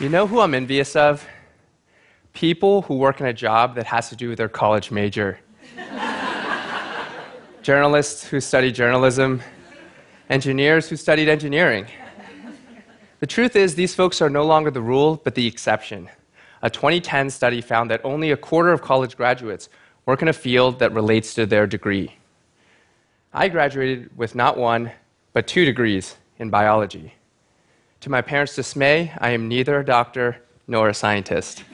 You know who I'm envious of? People who work in a job that has to do with their college major. Journalists who study journalism, engineers who studied engineering. The truth is, these folks are no longer the rule, but the exception. A 2010 study found that only a quarter of college graduates work in a field that relates to their degree. I graduated with not one, but two degrees in biology. To my parents' dismay, I am neither a doctor nor a scientist.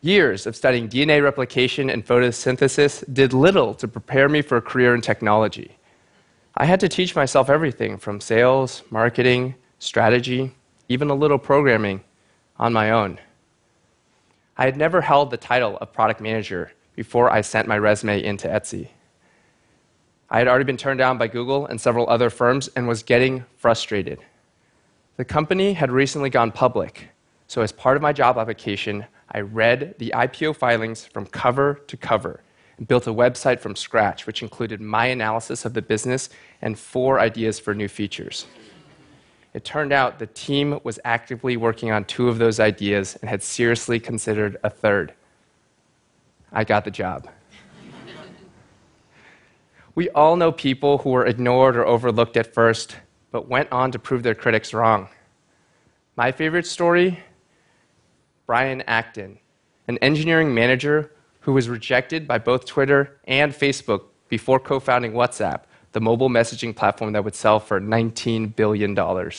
Years of studying DNA replication and photosynthesis did little to prepare me for a career in technology. I had to teach myself everything from sales, marketing, strategy, even a little programming on my own. I had never held the title of product manager before I sent my resume into Etsy. I had already been turned down by Google and several other firms and was getting frustrated. The company had recently gone public, so as part of my job application, I read the IPO filings from cover to cover and built a website from scratch, which included my analysis of the business and four ideas for new features. It turned out the team was actively working on two of those ideas and had seriously considered a third. I got the job. We all know people who were ignored or overlooked at first, but went on to prove their critics wrong. My favorite story Brian Acton, an engineering manager who was rejected by both Twitter and Facebook before co founding WhatsApp, the mobile messaging platform that would sell for $19 billion. The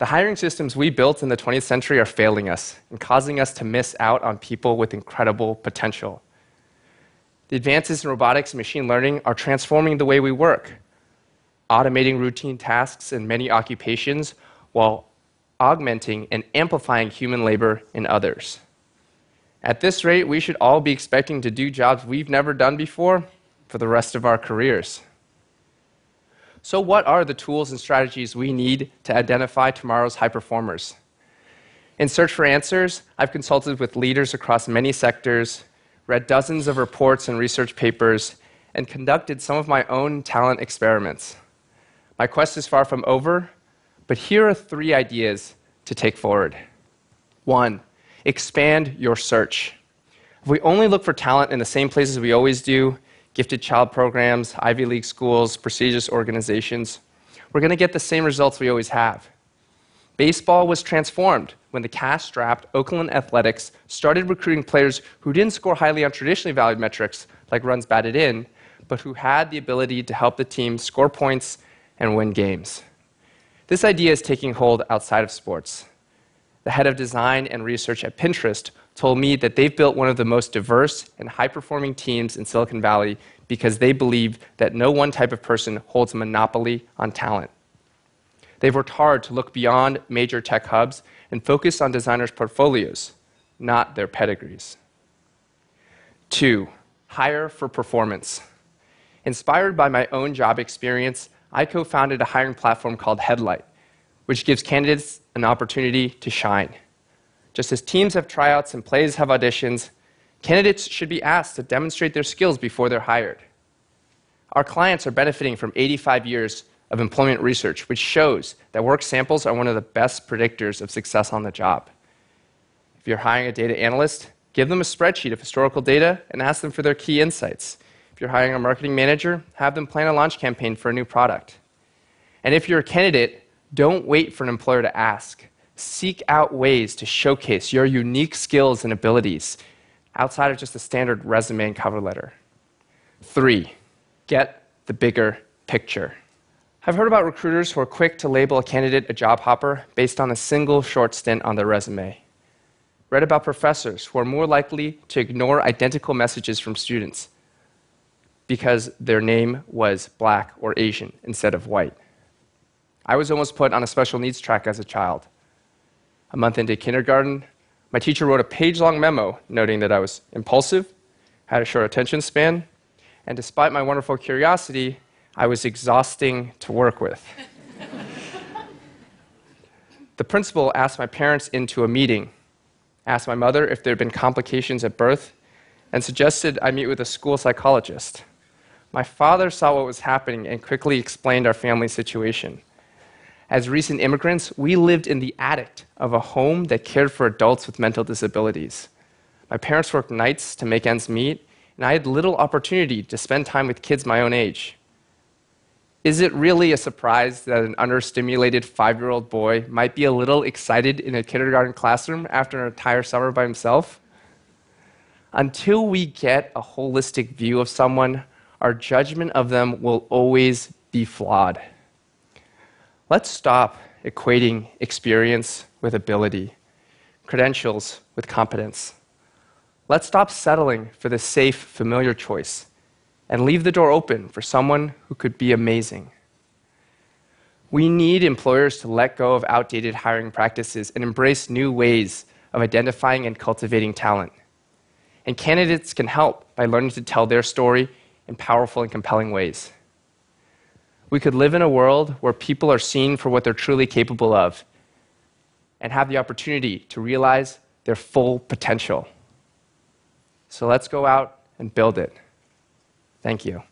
hiring systems we built in the 20th century are failing us and causing us to miss out on people with incredible potential. The advances in robotics and machine learning are transforming the way we work, automating routine tasks in many occupations while augmenting and amplifying human labor in others. At this rate, we should all be expecting to do jobs we've never done before for the rest of our careers. So, what are the tools and strategies we need to identify tomorrow's high performers? In search for answers, I've consulted with leaders across many sectors read dozens of reports and research papers, and conducted some of my own talent experiments. My quest is far from over, but here are three ideas to take forward. One, expand your search. If we only look for talent in the same places we always do gifted child programs, Ivy League schools, prestigious organizations we're going to get the same results we always have. Baseball was transformed when the cash strapped Oakland Athletics started recruiting players who didn't score highly on traditionally valued metrics like runs batted in, but who had the ability to help the team score points and win games. This idea is taking hold outside of sports. The head of design and research at Pinterest told me that they've built one of the most diverse and high performing teams in Silicon Valley because they believe that no one type of person holds a monopoly on talent. They've worked hard to look beyond major tech hubs and focus on designers' portfolios, not their pedigrees. Two, hire for performance. Inspired by my own job experience, I co founded a hiring platform called Headlight, which gives candidates an opportunity to shine. Just as teams have tryouts and plays have auditions, candidates should be asked to demonstrate their skills before they're hired. Our clients are benefiting from 85 years of employment research, which shows that work samples are one of the best predictors of success on the job. If you're hiring a data analyst, give them a spreadsheet of historical data and ask them for their key insights. If you're hiring a marketing manager, have them plan a launch campaign for a new product. And if you're a candidate, don't wait for an employer to ask. Seek out ways to showcase your unique skills and abilities outside of just a standard resume and cover letter. Three, get the bigger picture. I've heard about recruiters who are quick to label a candidate a job hopper based on a single short stint on their resume. Read about professors who are more likely to ignore identical messages from students because their name was black or Asian instead of white. I was almost put on a special needs track as a child. A month into kindergarten, my teacher wrote a page long memo noting that I was impulsive, had a short attention span, and despite my wonderful curiosity, I was exhausting to work with. the principal asked my parents into a meeting, asked my mother if there had been complications at birth, and suggested I meet with a school psychologist. My father saw what was happening and quickly explained our family situation. As recent immigrants, we lived in the attic of a home that cared for adults with mental disabilities. My parents worked nights to make ends meet, and I had little opportunity to spend time with kids my own age. Is it really a surprise that an understimulated five year old boy might be a little excited in a kindergarten classroom after an entire summer by himself? Until we get a holistic view of someone, our judgment of them will always be flawed. Let's stop equating experience with ability, credentials with competence. Let's stop settling for the safe, familiar choice and leave the door open for someone who could be amazing. We need employers to let go of outdated hiring practices and embrace new ways of identifying and cultivating talent. And candidates can help by learning to tell their story in powerful and compelling ways. We could live in a world where people are seen for what they're truly capable of and have the opportunity to realize their full potential. So let's go out and build it. Thank you.